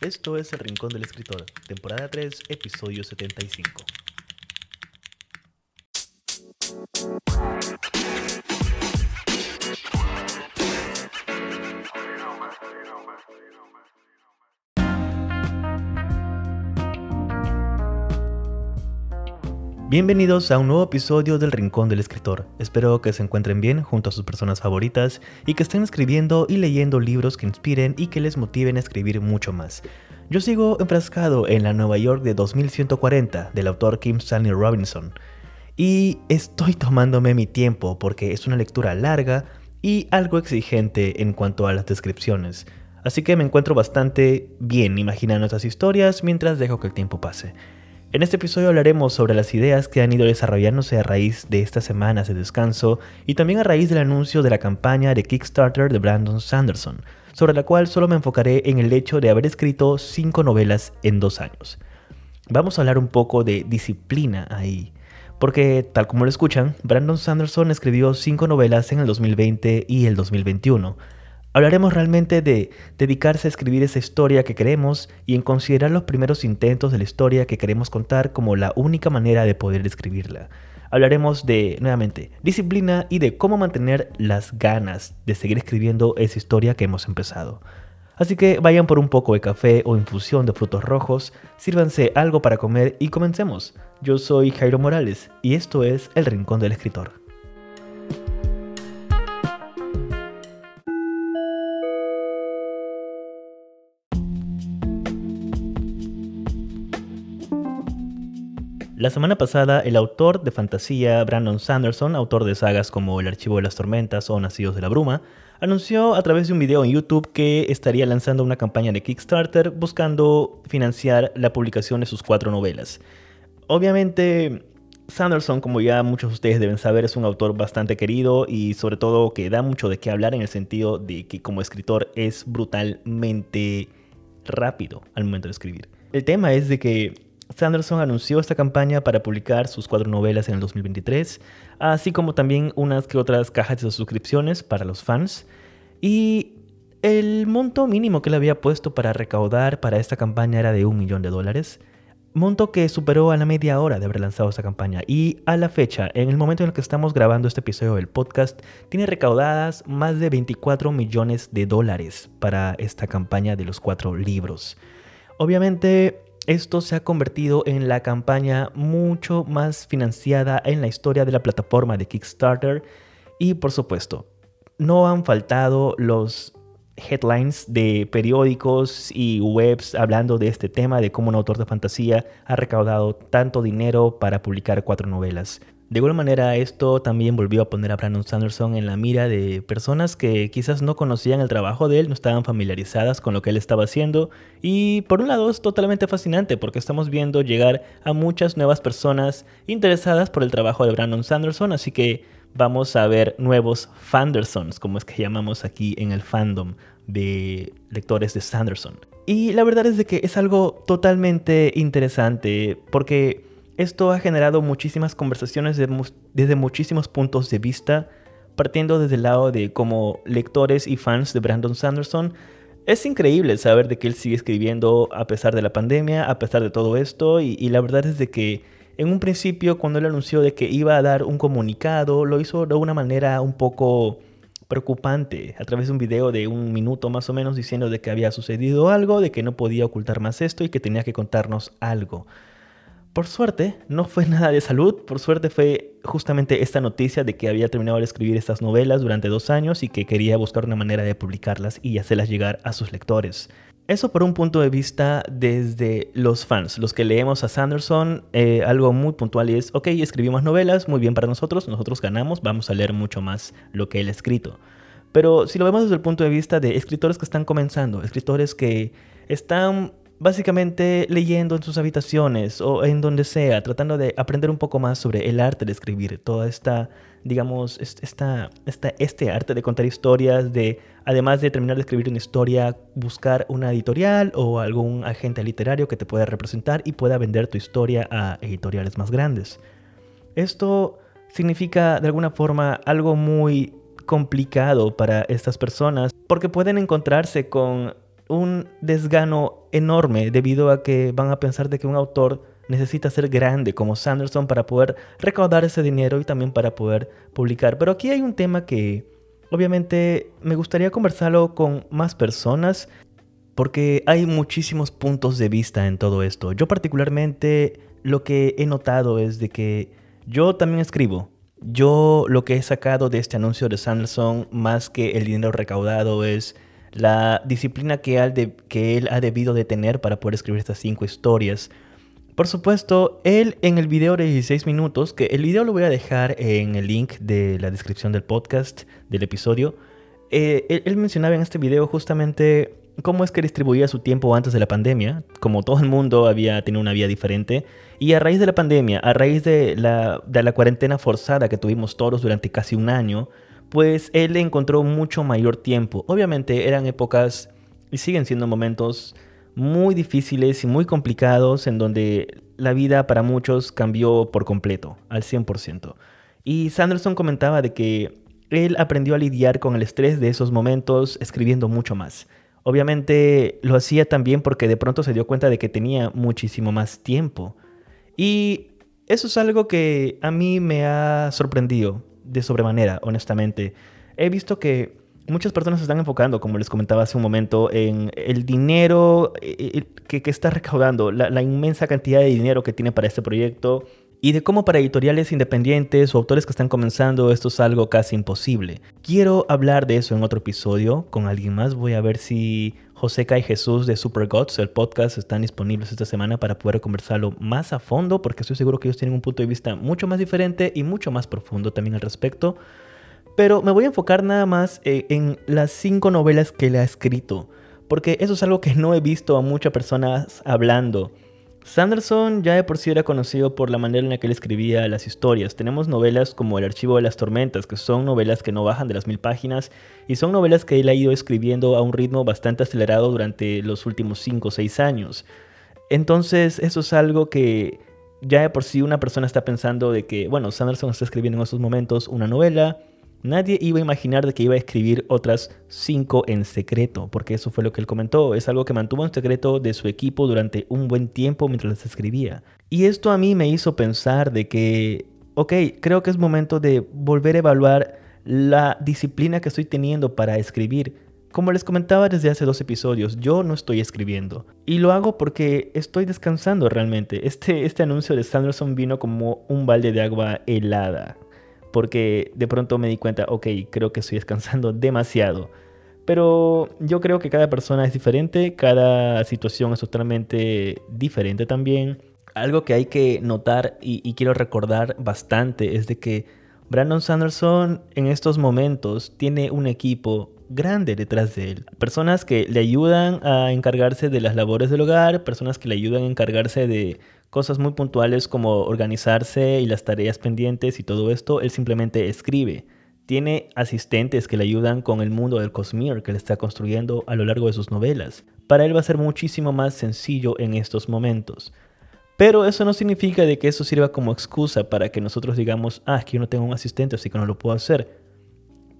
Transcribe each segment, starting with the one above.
Esto es El Rincón del Escritor, temporada 3, episodio 75. Bienvenidos a un nuevo episodio del Rincón del Escritor. Espero que se encuentren bien junto a sus personas favoritas y que estén escribiendo y leyendo libros que inspiren y que les motiven a escribir mucho más. Yo sigo enfrascado en la Nueva York de 2140 del autor Kim Stanley Robinson y estoy tomándome mi tiempo porque es una lectura larga y algo exigente en cuanto a las descripciones. Así que me encuentro bastante bien imaginando estas historias mientras dejo que el tiempo pase. En este episodio hablaremos sobre las ideas que han ido desarrollándose a raíz de estas semanas de descanso y también a raíz del anuncio de la campaña de Kickstarter de Brandon Sanderson, sobre la cual solo me enfocaré en el hecho de haber escrito 5 novelas en 2 años. Vamos a hablar un poco de disciplina ahí, porque tal como lo escuchan, Brandon Sanderson escribió 5 novelas en el 2020 y el 2021, Hablaremos realmente de dedicarse a escribir esa historia que queremos y en considerar los primeros intentos de la historia que queremos contar como la única manera de poder escribirla. Hablaremos de, nuevamente, disciplina y de cómo mantener las ganas de seguir escribiendo esa historia que hemos empezado. Así que vayan por un poco de café o infusión de frutos rojos, sírvanse algo para comer y comencemos. Yo soy Jairo Morales y esto es El Rincón del Escritor. La semana pasada, el autor de fantasía Brandon Sanderson, autor de sagas como El Archivo de las Tormentas o Nacidos de la Bruma, anunció a través de un video en YouTube que estaría lanzando una campaña de Kickstarter buscando financiar la publicación de sus cuatro novelas. Obviamente, Sanderson, como ya muchos de ustedes deben saber, es un autor bastante querido y sobre todo que da mucho de qué hablar en el sentido de que como escritor es brutalmente rápido al momento de escribir. El tema es de que Sanderson anunció esta campaña para publicar sus cuatro novelas en el 2023, así como también unas que otras cajas de suscripciones para los fans. Y el monto mínimo que le había puesto para recaudar para esta campaña era de un millón de dólares. Monto que superó a la media hora de haber lanzado esta campaña. Y a la fecha, en el momento en el que estamos grabando este episodio del podcast, tiene recaudadas más de 24 millones de dólares para esta campaña de los cuatro libros. Obviamente, esto se ha convertido en la campaña mucho más financiada en la historia de la plataforma de Kickstarter y por supuesto, no han faltado los headlines de periódicos y webs hablando de este tema, de cómo un autor de fantasía ha recaudado tanto dinero para publicar cuatro novelas. De igual manera, esto también volvió a poner a Brandon Sanderson en la mira de personas que quizás no conocían el trabajo de él, no estaban familiarizadas con lo que él estaba haciendo. Y por un lado es totalmente fascinante porque estamos viendo llegar a muchas nuevas personas interesadas por el trabajo de Brandon Sanderson, así que vamos a ver nuevos Fandersons, como es que llamamos aquí en el fandom de lectores de Sanderson. Y la verdad es de que es algo totalmente interesante porque esto ha generado muchísimas conversaciones desde muchísimos puntos de vista, partiendo desde el lado de como lectores y fans de Brandon Sanderson. Es increíble saber de que él sigue escribiendo a pesar de la pandemia, a pesar de todo esto, y, la verdad es de que en un principio cuando él anunció de que iba a dar un comunicado, lo hizo de una manera un poco preocupante a través de un video de un minuto más o menos diciendo de que había sucedido algo, de que no podía ocultar más esto y que tenía que contarnos algo. Por suerte, no fue nada de salud, por suerte fue justamente esta noticia de que había terminado de escribir estas novelas durante dos años y que quería buscar una manera de publicarlas y hacerlas llegar a sus lectores. Eso por un punto de vista desde los fans, los que leemos a Sanderson, eh, algo muy puntual es, ok, escribimos novelas, muy bien para nosotros, nosotros ganamos, vamos a leer mucho más lo que él ha escrito. Pero si lo vemos desde el punto de vista de escritores que están comenzando, escritores que están básicamente leyendo en sus habitaciones o en donde sea, tratando de aprender un poco más sobre el arte de escribir, toda esta, digamos, esta, esta, este arte de contar historias, de además de terminar de escribir una historia, buscar una editorial o algún agente literario que te pueda representar y pueda vender tu historia a editoriales más grandes. Esto significa de alguna forma algo muy complicado para estas personas porque pueden encontrarse con un desgano enorme debido a que van a pensar de que un autor necesita ser grande como Sanderson para poder recaudar ese dinero y también para poder publicar. Pero aquí hay un tema que obviamente me gustaría conversarlo con más personas porque hay muchísimos puntos de vista en todo esto. Yo particularmente lo que he notado es de que yo también escribo. Yo lo que he sacado de este anuncio de Sanderson, más que el dinero recaudado, es la disciplina que, que él ha debido de tener para poder escribir estas cinco historias. Por supuesto, él en el video de 16 minutos, que el video lo voy a dejar en el link de la descripción del podcast, del episodio, eh, él, mencionaba en este video justamente cómo es que distribuía su tiempo antes de la pandemia, como todo el mundo había tenido una vida diferente, y a raíz de la pandemia, a raíz de la, de la cuarentena forzada que tuvimos todos durante casi un año, pues él encontró mucho mayor tiempo. Obviamente eran épocas y siguen siendo momentos muy difíciles y muy complicados en donde la vida para muchos cambió por completo, al 100%. Y Sanderson comentaba de que él aprendió a lidiar con el estrés de esos momentos escribiendo mucho más. Obviamente lo hacía también porque de pronto se dio cuenta de que tenía muchísimo más tiempo. Y eso es algo que a mí me ha sorprendido de sobremanera, honestamente. He visto que muchas personas se están enfocando, como les comentaba hace un momento, en el dinero eh, eh, que, está recaudando, la, inmensa cantidad de dinero que tiene para este proyecto y de cómo para editoriales independientes o autores que están comenzando esto es algo casi imposible. Quiero hablar de eso en otro episodio con alguien más. Voy a ver si Joseca y Jesús de Super Gods, el podcast, están disponibles esta semana para poder conversarlo más a fondo porque estoy seguro que ellos tienen un punto de vista mucho más diferente y mucho más profundo también al respecto. Pero me voy a enfocar nada más eh, en las cinco novelas que le ha escrito, porque eso es algo que no he visto a muchas personas hablando. Sanderson ya de por sí era conocido por la manera en la que él escribía las historias. Tenemos novelas como El Archivo de las Tormentas, que son novelas que no bajan de las mil páginas y son novelas que él ha ido escribiendo a un ritmo bastante acelerado durante los últimos 5 o 6 años. Entonces eso es algo que ya de por sí una persona está pensando de que, bueno, Sanderson está escribiendo en estos momentos una novela, Nadie iba a imaginar de que iba a escribir otras cinco en secreto, porque eso fue lo que él comentó. Es algo que mantuvo en secreto de su equipo durante un buen tiempo mientras escribía. Y esto a mí me hizo pensar de que, ok, creo que es momento de volver a evaluar la disciplina que estoy teniendo para escribir. Como les comentaba desde hace dos episodios, yo no estoy escribiendo. Y lo hago porque estoy descansando realmente. Este, este anuncio de Sanderson vino como un balde de agua helada porque de pronto me di cuenta, ok, creo que estoy descansando demasiado. Pero yo creo que cada persona es diferente, cada situación es totalmente diferente también. Algo que hay que notar y, quiero recordar bastante es de que Brandon Sanderson en estos momentos tiene un equipo grande detrás de él. Personas que le ayudan a encargarse de las labores del hogar, personas que le ayudan a encargarse de cosas muy puntuales como organizarse y las tareas pendientes y todo esto, él simplemente escribe. Tiene asistentes que le ayudan con el mundo del Cosmere que le está construyendo a lo largo de sus novelas. Para él va a ser muchísimo más sencillo en estos momentos. Pero eso no significa de que eso sirva como excusa para que nosotros digamos, ah, es que yo no tengo un asistente, así que no lo puedo hacer.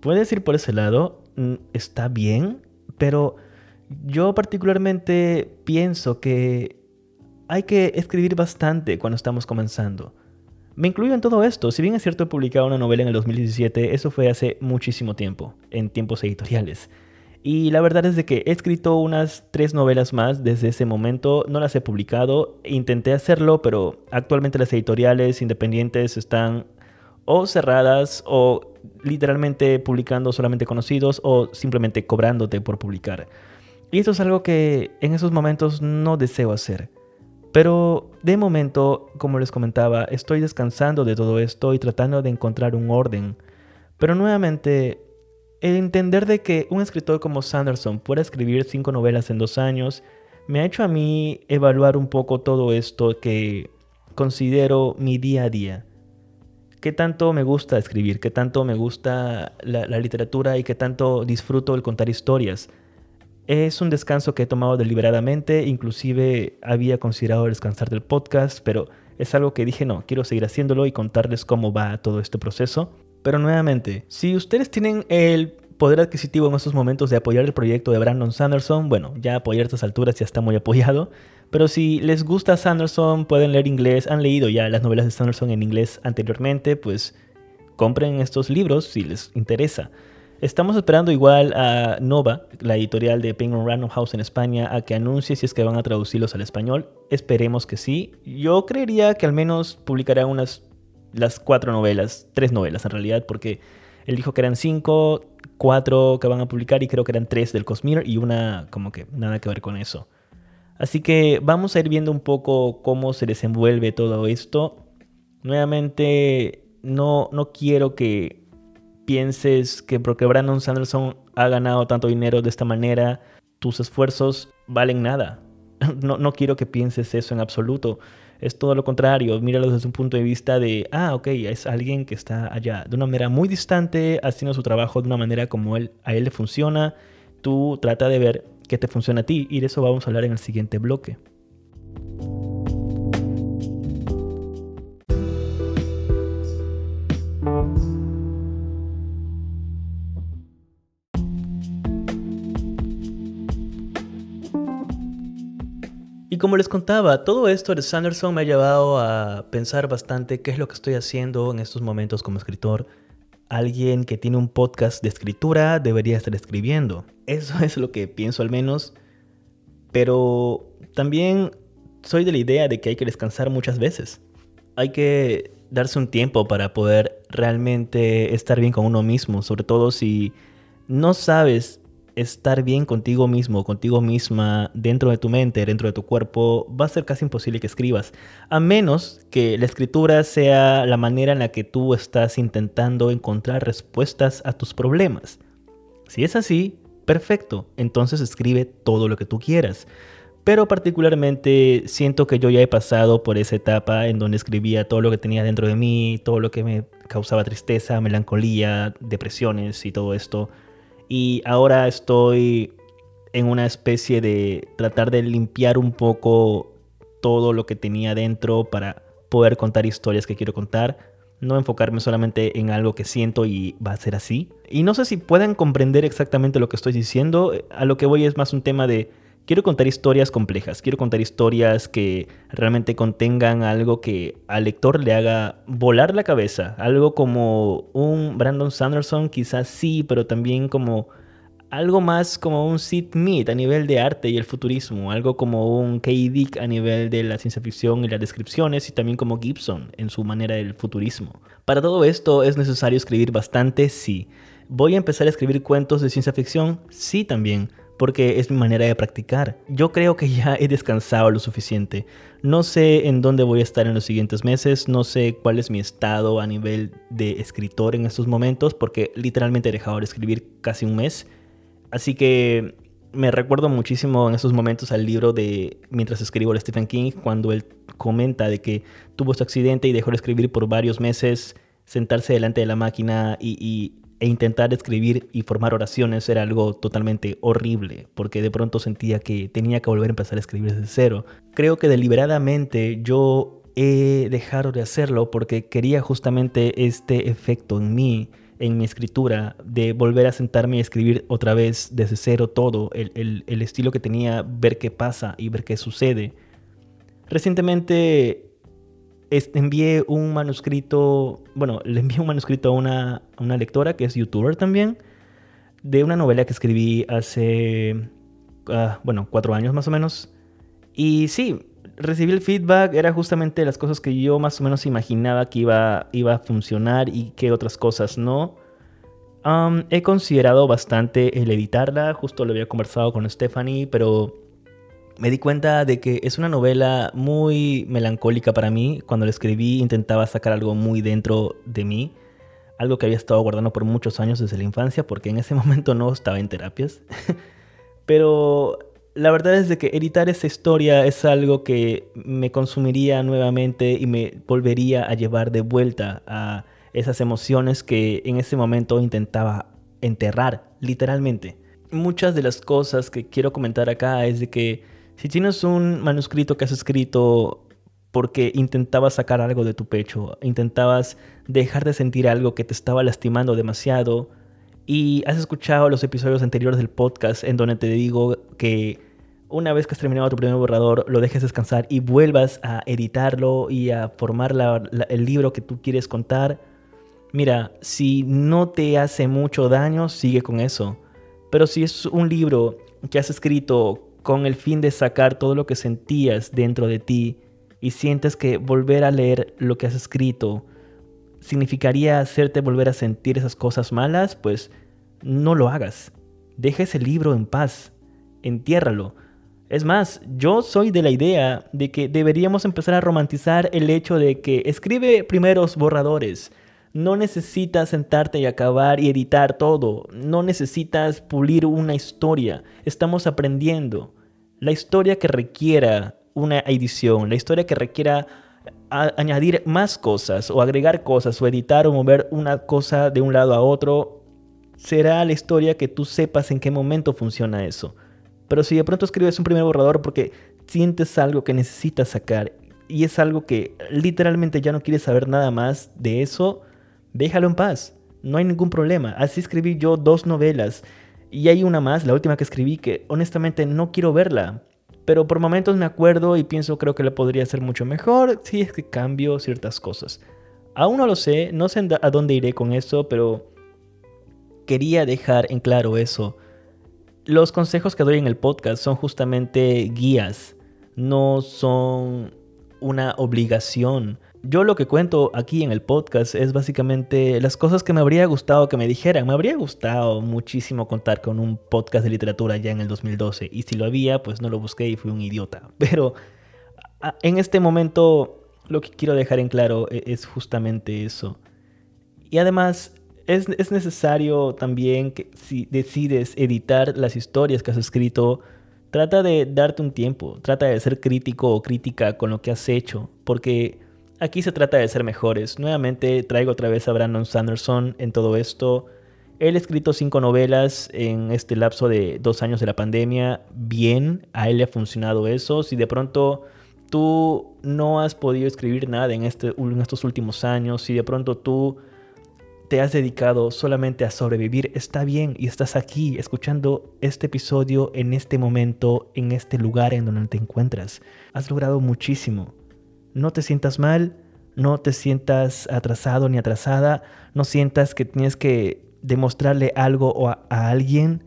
Puedes ir por ese lado, mm, está bien, pero yo particularmente pienso que hay que escribir bastante cuando estamos comenzando. Me incluyo en todo esto, si bien es cierto he publicado una novela en el 2017, eso fue hace muchísimo tiempo, en tiempos editoriales. Y la verdad es de que he escrito unas tres novelas más desde ese momento, no las he publicado, intenté hacerlo, pero actualmente las editoriales independientes están o cerradas o literalmente publicando solamente conocidos o simplemente cobrándote por publicar. Y esto es algo que en esos momentos no deseo hacer. Pero de momento, como les comentaba, estoy descansando de todo esto y tratando de encontrar un orden. Pero nuevamente, el entender de que un escritor como Sanderson pueda escribir cinco novelas en dos años me ha hecho a mí evaluar un poco todo esto que considero mi día a día. Qué tanto me gusta escribir, qué tanto me gusta la, literatura y qué tanto disfruto el contar historias. Es un descanso que he tomado deliberadamente, inclusive había considerado descansar del podcast, pero es algo que dije no, quiero seguir haciéndolo y contarles cómo va todo este proceso. Pero nuevamente, si ustedes tienen el poder adquisitivo en estos momentos de apoyar el proyecto de Brandon Sanderson, bueno, ya apoyar a estas alturas ya está muy apoyado. Pero si les gusta Sanderson, pueden leer inglés, han leído ya las novelas de Sanderson en inglés anteriormente, pues compren estos libros si les interesa. Estamos esperando igual a Nova, la editorial de Penguin Random House en España, a que anuncie si es que van a traducirlos al español. Esperemos que sí. Yo creería que al menos publicará unas las cuatro novelas, tres novelas en realidad, porque él dijo que eran cinco, cuatro que van a publicar y creo que eran tres del Cosmere y una como que nada que ver con eso. Así que vamos a ir viendo un poco cómo se desenvuelve todo esto. Nuevamente, no, no quiero que pienses que porque Brandon Sanderson ha ganado tanto dinero de esta manera, tus esfuerzos valen nada. No, no quiero que pienses eso en absoluto. Es todo lo contrario. Míralo desde un punto de vista de, ah, ok, es alguien que está allá de una manera muy distante, haciendo su trabajo de una manera como él, a él le funciona. Tú trata de ver qué te funciona a ti y de eso vamos a hablar en el siguiente bloque. como les contaba, todo esto de Sanderson me ha llevado a pensar bastante qué es lo que estoy haciendo en estos momentos como escritor. Alguien que tiene un podcast de escritura debería estar escribiendo. Eso es lo que pienso al menos. Pero también soy de la idea de que hay que descansar muchas veces. Hay que darse un tiempo para poder realmente estar bien con uno mismo, sobre todo si no sabes estar bien contigo mismo, contigo misma, dentro de tu mente, dentro de tu cuerpo, va a ser casi imposible que escribas. A menos que la escritura sea la manera en la que tú estás intentando encontrar respuestas a tus problemas. Si es así, perfecto, entonces escribe todo lo que tú quieras. Pero particularmente siento que yo ya he pasado por esa etapa en donde escribía todo lo que tenía dentro de mí, todo lo que me causaba tristeza, melancolía, depresiones y todo esto y ahora estoy en una especie de tratar de limpiar un poco todo lo que tenía dentro para poder contar historias que quiero contar. No enfocarme solamente en algo que siento y va a ser así. Y no sé si pueden comprender exactamente lo que estoy diciendo. A lo que voy es más un tema de quiero contar historias complejas, quiero contar historias que realmente contengan algo que al lector le haga volar la cabeza, algo como un Brandon Sanderson, quizás sí, pero también como algo más como un Sid Mead a nivel de arte y el futurismo, algo como un K. Dick a nivel de la ciencia ficción y las descripciones y también como Gibson en su manera del futurismo. Para todo esto es necesario escribir bastante, sí. ¿Voy a empezar a escribir cuentos de ciencia ficción? Sí también porque es mi manera de practicar. Yo creo que ya he descansado lo suficiente. No sé en dónde voy a estar en los siguientes meses, no sé cuál es mi estado a nivel de escritor en estos momentos, porque literalmente he dejado de escribir casi un mes. Así que me recuerdo muchísimo en esos momentos al libro de Mientras escribo de Stephen King, cuando él comenta de que tuvo su accidente y dejó de escribir por varios meses, sentarse delante de la máquina y, y e intentar escribir y formar oraciones era algo totalmente horrible, porque de pronto sentía que tenía que volver a empezar a escribir desde cero. Creo que deliberadamente yo he dejado de hacerlo porque quería justamente este efecto en mí, en mi escritura, de volver a sentarme y escribir otra vez desde cero todo, el, el estilo que tenía, ver qué pasa y ver qué sucede. Recientemente envié un manuscrito, bueno, le envié un manuscrito a una, una lectora que es youtuber también, de una novela que escribí hace, ah, bueno, cuatro años más o menos. Y sí, recibí el feedback, era justamente las cosas que yo más o menos imaginaba que iba, iba a funcionar y que otras cosas no. he considerado bastante el editarla, justo lo había conversado con Stephanie, pero me di cuenta de que es una novela muy melancólica para mí. Cuando la escribí intentaba sacar algo muy dentro de mí, algo que había estado guardando por muchos años desde la infancia, porque en ese momento no estaba en terapias. Pero la verdad es de que editar esa historia es algo que me consumiría nuevamente y me volvería a llevar de vuelta a esas emociones que en ese momento intentaba enterrar, literalmente. Muchas de las cosas que quiero comentar acá es de que si tienes un manuscrito que has escrito porque intentabas sacar algo de tu pecho, intentabas dejar de sentir algo que te estaba lastimando demasiado y has escuchado los episodios anteriores del podcast en donde te digo que una vez que has terminado tu primer borrador, lo dejes descansar y vuelvas a editarlo y a formar el libro que tú quieres contar, mira, si no te hace mucho daño, sigue con eso. Pero si es un libro que has escrito con el fin de sacar todo lo que sentías dentro de ti y sientes que volver a leer lo que has escrito significaría hacerte volver a sentir esas cosas malas, pues no lo hagas. Deja ese libro en paz. Entiérralo. Es más, yo soy de la idea de que deberíamos empezar a romantizar el hecho de que escribe primeros borradores. No necesitas sentarte y acabar y editar todo. No necesitas pulir una historia. Estamos aprendiendo. La historia que requiera una edición, la historia que requiera añadir más cosas o agregar cosas o editar o mover una cosa de un lado a otro, será la historia que tú sepas en qué momento funciona eso. Pero si de pronto escribes un primer borrador porque sientes algo que necesitas sacar y es algo que literalmente ya no quieres saber nada más de eso, déjalo en paz. No hay ningún problema. Así escribí yo dos novelas. Y hay una más, la última que escribí, que honestamente no quiero verla. Pero por momentos me acuerdo y pienso creo que la podría ser mucho mejor si es que cambio ciertas cosas. Aún no lo sé, no sé a dónde iré con eso, pero quería dejar en claro eso. Los consejos que doy en el podcast son justamente guías, no son una obligación. Yo lo que cuento aquí en el podcast es básicamente las cosas que me habría gustado que me dijeran. Me habría gustado muchísimo contar con un podcast de literatura ya en el 2012 y si lo había, pues no lo busqué y fui un idiota. Pero en este momento lo que quiero dejar en claro e, es justamente eso. Y además es, necesario también que si decides editar las historias que has escrito, trata de darte un tiempo, trata de ser crítico o crítica con lo que has hecho, porque aquí se trata de ser mejores. Nuevamente traigo otra vez a Brandon Sanderson en todo esto. Él ha escrito cinco novelas en este lapso de dos años de la pandemia. Bien, a él le ha funcionado eso. Si de pronto tú no has podido escribir nada en, este, estos últimos años, si de pronto tú te has dedicado solamente a sobrevivir, está bien y estás aquí escuchando este episodio en este momento, en este lugar en donde te encuentras. Has logrado muchísimo. No te sientas mal, no te sientas atrasado ni atrasada, no sientas que tienes que demostrarle algo a, a alguien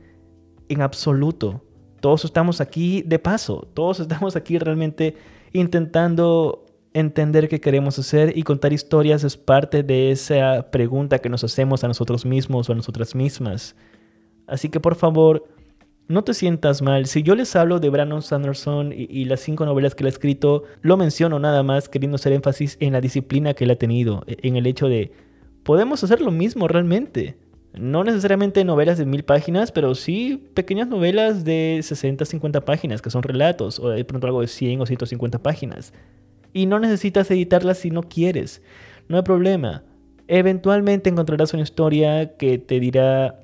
en absoluto. Todos estamos aquí de paso, todos estamos aquí realmente intentando entender qué queremos hacer y contar historias es parte de esa pregunta que nos hacemos a nosotros mismos o a nosotras mismas. Así que por favor, no te sientas mal. Si yo les hablo de Brandon Sanderson y, las cinco novelas que él ha escrito, lo menciono nada más queriendo hacer énfasis en la disciplina que él ha tenido, e, en el hecho de, podemos hacer lo mismo realmente. No necesariamente novelas de mil páginas, pero sí pequeñas novelas de 60, 50 páginas, que son relatos, o de pronto algo de 100 o 150 páginas y no necesitas editarla si no quieres. No hay problema. Eventualmente encontrarás una historia que te dirá,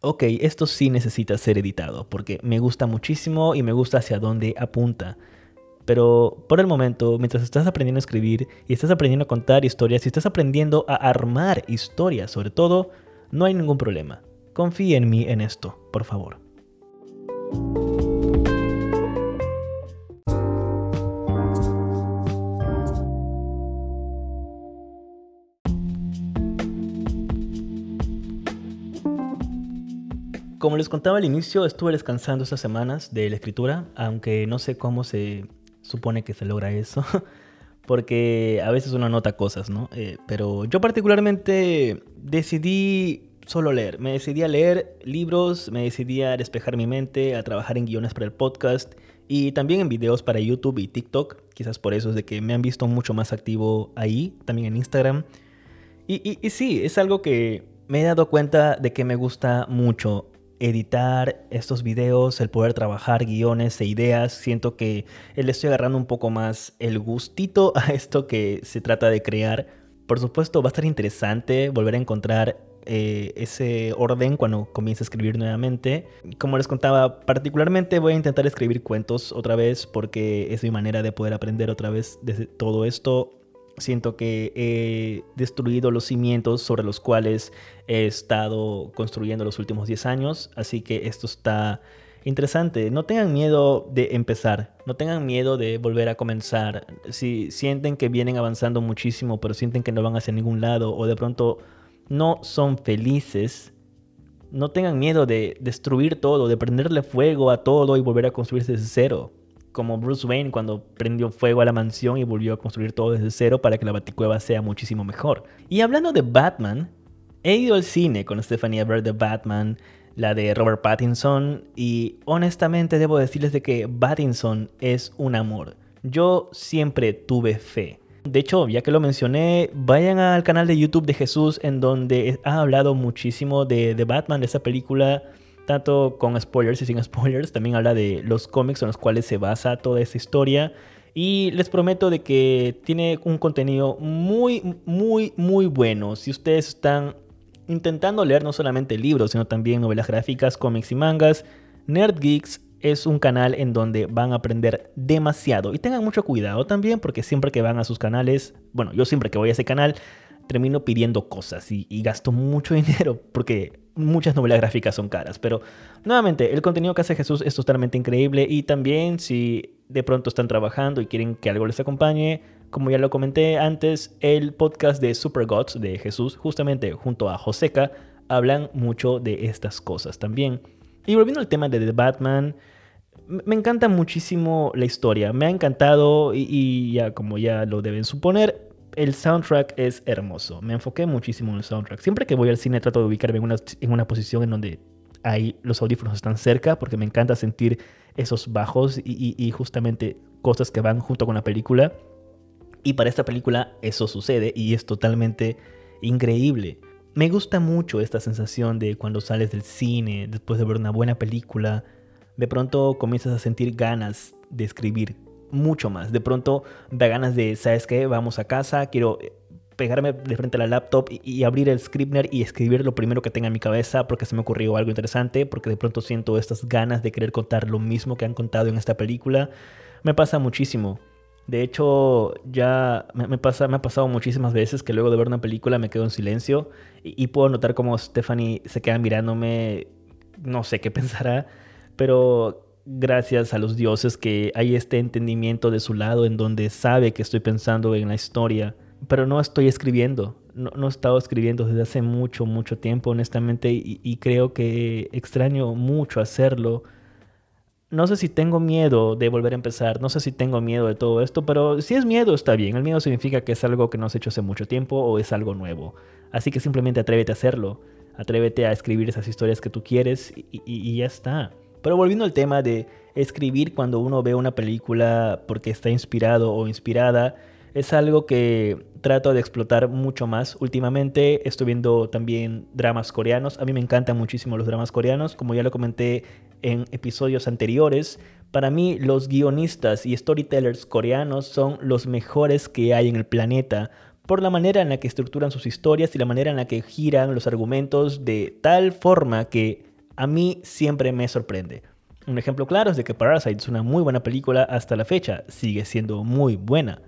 ok, esto sí necesita ser editado, porque me gusta muchísimo y me gusta hacia dónde apunta. Pero por el momento, mientras estás aprendiendo a escribir y estás aprendiendo a contar historias y estás aprendiendo a armar historias, sobre todo, no hay ningún problema. Confía en mí en esto, por favor. Como les contaba al inicio, estuve descansando estas semanas de la escritura, aunque no sé cómo se supone que se logra eso, porque a veces uno nota cosas, ¿no? Eh, pero yo particularmente decidí solo leer, me decidí a leer libros, me decidí a despejar mi mente, a trabajar en guiones para el podcast y también en videos para YouTube y TikTok, quizás por eso es de que me han visto mucho más activo ahí, también en Instagram. Y, y sí, es algo que me he dado cuenta de que me gusta mucho editar estos videos, el poder trabajar guiones e ideas. Siento que le estoy agarrando un poco más el gustito a esto que se trata de crear. Por supuesto, va a estar interesante volver a encontrar eh, ese orden cuando comience a escribir nuevamente. Como les contaba, particularmente voy a intentar escribir cuentos otra vez porque es mi manera de poder aprender otra vez de todo esto. Siento que he destruido los cimientos sobre los cuales he estado construyendo los últimos 10 años, así que esto está interesante. No tengan miedo de empezar, no tengan miedo de volver a comenzar. Si sienten que vienen avanzando muchísimo, pero sienten que no van hacia ningún lado o de pronto no son felices, no tengan miedo de destruir todo, de prenderle fuego a todo y volver a construirse desde cero. Como Bruce Wayne cuando prendió fuego a la mansión y volvió a construir todo desde cero para que la baticueva sea muchísimo mejor. Y hablando de Batman, he ido al cine con Stephanie ver The Batman la de Robert Pattinson, y honestamente debo decirles de que Pattinson es un amor. Yo siempre tuve fe. De hecho, ya que lo mencioné, vayan al canal de YouTube de Jesús en donde ha hablado muchísimo de, de Batman, de esa película, tanto con spoilers y sin spoilers. También habla de los cómics en los cuales se basa toda esta historia. Y les prometo de que tiene un contenido muy, muy, muy bueno. Si ustedes están intentando leer no solamente libros, sino también novelas gráficas, cómics y mangas. Nerd Geeks es un canal en donde van a aprender demasiado. Y tengan mucho cuidado también, porque siempre que van a sus canales, bueno, yo siempre que voy a ese canal, termino pidiendo cosas y, gasto mucho dinero, porque muchas novelas gráficas son caras. Pero nuevamente, el contenido que hace Jesús es totalmente increíble. Y también si de pronto están trabajando y quieren que algo les acompañe, como ya lo comenté antes, el podcast de Super Gods de Jesús, justamente junto a Joseca, hablan mucho de estas cosas también. Y volviendo al tema de The Batman, me encanta muchísimo la historia, me ha encantado y, ya como ya lo deben suponer, el soundtrack es hermoso. Me enfoqué muchísimo en el soundtrack. Siempre que voy al cine trato de ubicarme en una, en una posición en donde ahí los audífonos están cerca porque me encanta sentir esos bajos y justamente cosas que van junto con la película. Y para esta película eso sucede y es totalmente increíble. Me gusta mucho esta sensación de cuando sales del cine, después de ver una buena película, de pronto comienzas a sentir ganas de escribir mucho más. De pronto da ganas de, ¿sabes qué? Vamos a casa, quiero pegarme de frente a la laptop y, abrir el Scrivener y escribir lo primero que tenga en mi cabeza porque se me ocurrió algo interesante, porque de pronto siento estas ganas de querer contar lo mismo que han contado en esta película. Me pasa muchísimo. De hecho, ya me, pasa, me ha pasado muchísimas veces que luego de ver una película me quedo en silencio y, puedo notar como Stephanie se queda mirándome, no sé qué pensará, pero gracias a los dioses que hay este entendimiento de su lado en donde sabe que estoy pensando en la historia, pero no estoy escribiendo, no, no he estado escribiendo desde hace mucho, mucho tiempo, honestamente, y creo que extraño mucho hacerlo no sé si tengo miedo de volver a empezar, no sé si tengo miedo de todo esto, pero si es miedo está bien. El miedo significa que es algo que no has hecho hace mucho tiempo o es algo nuevo. Así que simplemente atrévete a hacerlo. Atrévete a escribir esas historias que tú quieres y, ya está. Pero volviendo al tema de escribir cuando uno ve una película porque está inspirado o inspirada, es algo que trato de explotar mucho más. Últimamente estoy viendo también dramas coreanos. A mí me encantan muchísimo los dramas coreanos. Como ya lo comenté en episodios anteriores, para mí los guionistas y storytellers coreanos son los mejores que hay en el planeta por la manera en la que estructuran sus historias y la manera en la que giran los argumentos de tal forma que a mí siempre me sorprende. Un ejemplo claro es de que Parasite es una muy buena película hasta la fecha, sigue siendo muy buena.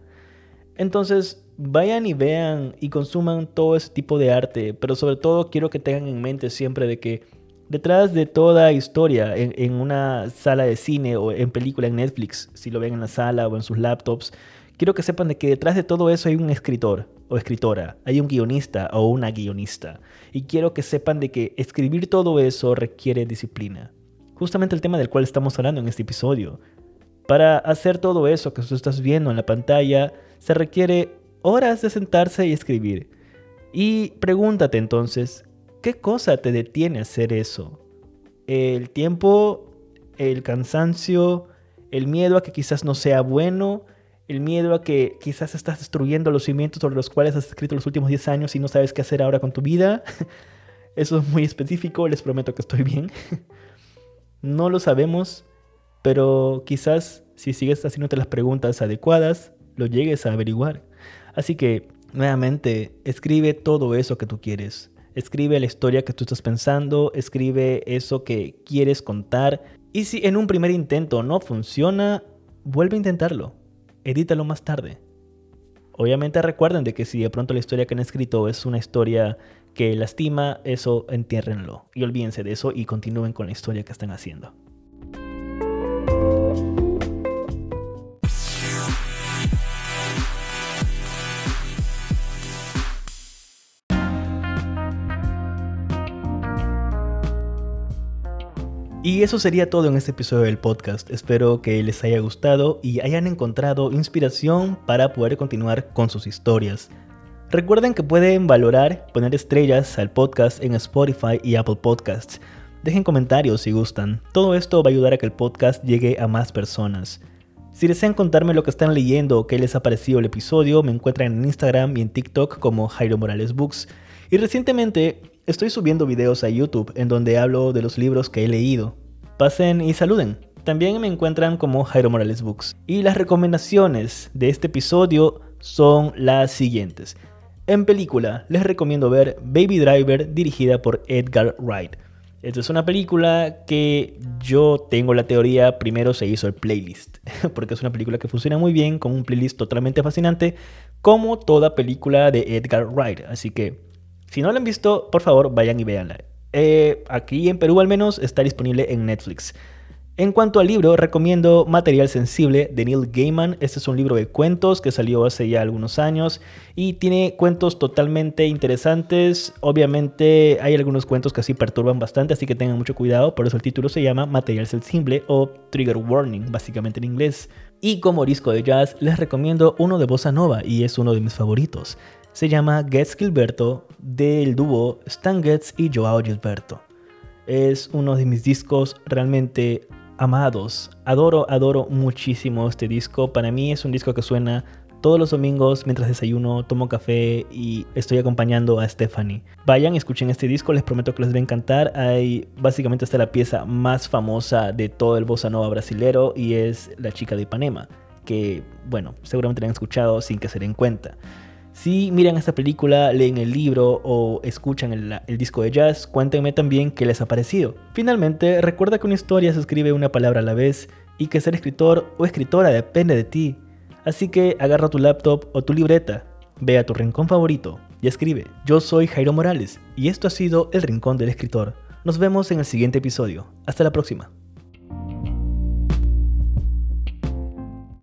Entonces, vayan y vean y consuman todo ese tipo de arte, pero sobre todo quiero que tengan en mente siempre de que detrás de toda historia en, una sala de cine o en película en Netflix, si lo ven en la sala o en sus laptops, quiero que sepan de que detrás de todo eso hay un escritor o escritora, hay un guionista o una guionista. Y quiero que sepan de que escribir todo eso requiere disciplina. Justamente el tema del cual estamos hablando en este episodio. Para hacer todo eso que tú estás viendo en la pantalla, se requiere horas de sentarse y escribir. Y pregúntate entonces, ¿qué cosa te detiene a hacer eso? ¿El tiempo? ¿El cansancio? ¿El miedo a que quizás no sea bueno? ¿El miedo a que quizás estás destruyendo los cimientos sobre los cuales has escrito los últimos 10 años y no sabes qué hacer ahora con tu vida? Eso es muy específico, les prometo que estoy bien. No lo sabemos, pero quizás si sigues haciéndote las preguntas adecuadas, lo llegues a averiguar. Así que, nuevamente, escribe todo eso que tú quieres. Escribe la historia que tú estás pensando, escribe eso que quieres contar. Y si en un primer intento no funciona, vuelve a intentarlo. Edítalo más tarde. Obviamente recuerden de que si de pronto la historia que han escrito es una historia que lastima, eso entiérrenlo y olvídense de eso y continúen con la historia que están haciendo. Y eso sería todo en este episodio del podcast. Espero que les haya gustado y hayan encontrado inspiración para poder continuar con sus historias. Recuerden que pueden valorar, poner estrellas al podcast en Spotify y Apple Podcasts. Dejen comentarios si gustan. Todo esto va a ayudar a que el podcast llegue a más personas. Si desean contarme lo que están leyendo o qué les ha parecido el episodio, me encuentran en Instagram y en TikTok como Jairo Morales Books. Y recientemente estoy subiendo videos a YouTube en donde hablo de los libros que he leído. Pasen y saluden. También me encuentran como Jairo Morales Books. Y las recomendaciones de este episodio son las siguientes. En película, les recomiendo ver Baby Driver dirigida por Edgar Wright. Esta es una película que yo tengo la teoría, primero se hizo el playlist, porque es una película que funciona muy bien con un playlist totalmente fascinante, como toda película de Edgar Wright. Así que si no la han visto, por favor, vayan y véanla. Eh, aquí en Perú al menos está disponible en Netflix. En cuanto al libro, recomiendo Material Sensible de Neil Gaiman. Este es un libro de cuentos que salió hace ya algunos años y tiene cuentos totalmente interesantes. Obviamente hay algunos cuentos que así perturban bastante, así que tengan mucho cuidado. Por eso el título se llama Material Sensible o Trigger Warning, básicamente en inglés. Y como disco de jazz, les recomiendo uno de Bossa Nova y es uno de mis favoritos se llama Getz Gilberto del dúo Stan Getz y Joao Gilberto. Es uno de mis discos realmente amados. Adoro, adoro muchísimo este disco. Para mí es un disco que suena todos los domingos mientras desayuno, tomo café y estoy acompañando a Stephanie. Vayan, escuchen este disco, les prometo que les va a encantar. Hay básicamente está la pieza más famosa de todo el bossa nova brasilero y es La chica de Ipanema, que bueno, seguramente la han escuchado sin que se den cuenta. Si miran esta película, leen el libro o escuchan el, disco de jazz, cuéntenme también qué les ha parecido. Finalmente, recuerda que una historia se escribe una palabra a la vez y que ser escritor o escritora depende de ti. Así que agarra tu laptop o tu libreta, ve a tu rincón favorito y escribe. Yo soy Jairo Morales y esto ha sido El Rincón del Escritor. Nos vemos en el siguiente episodio. Hasta la próxima.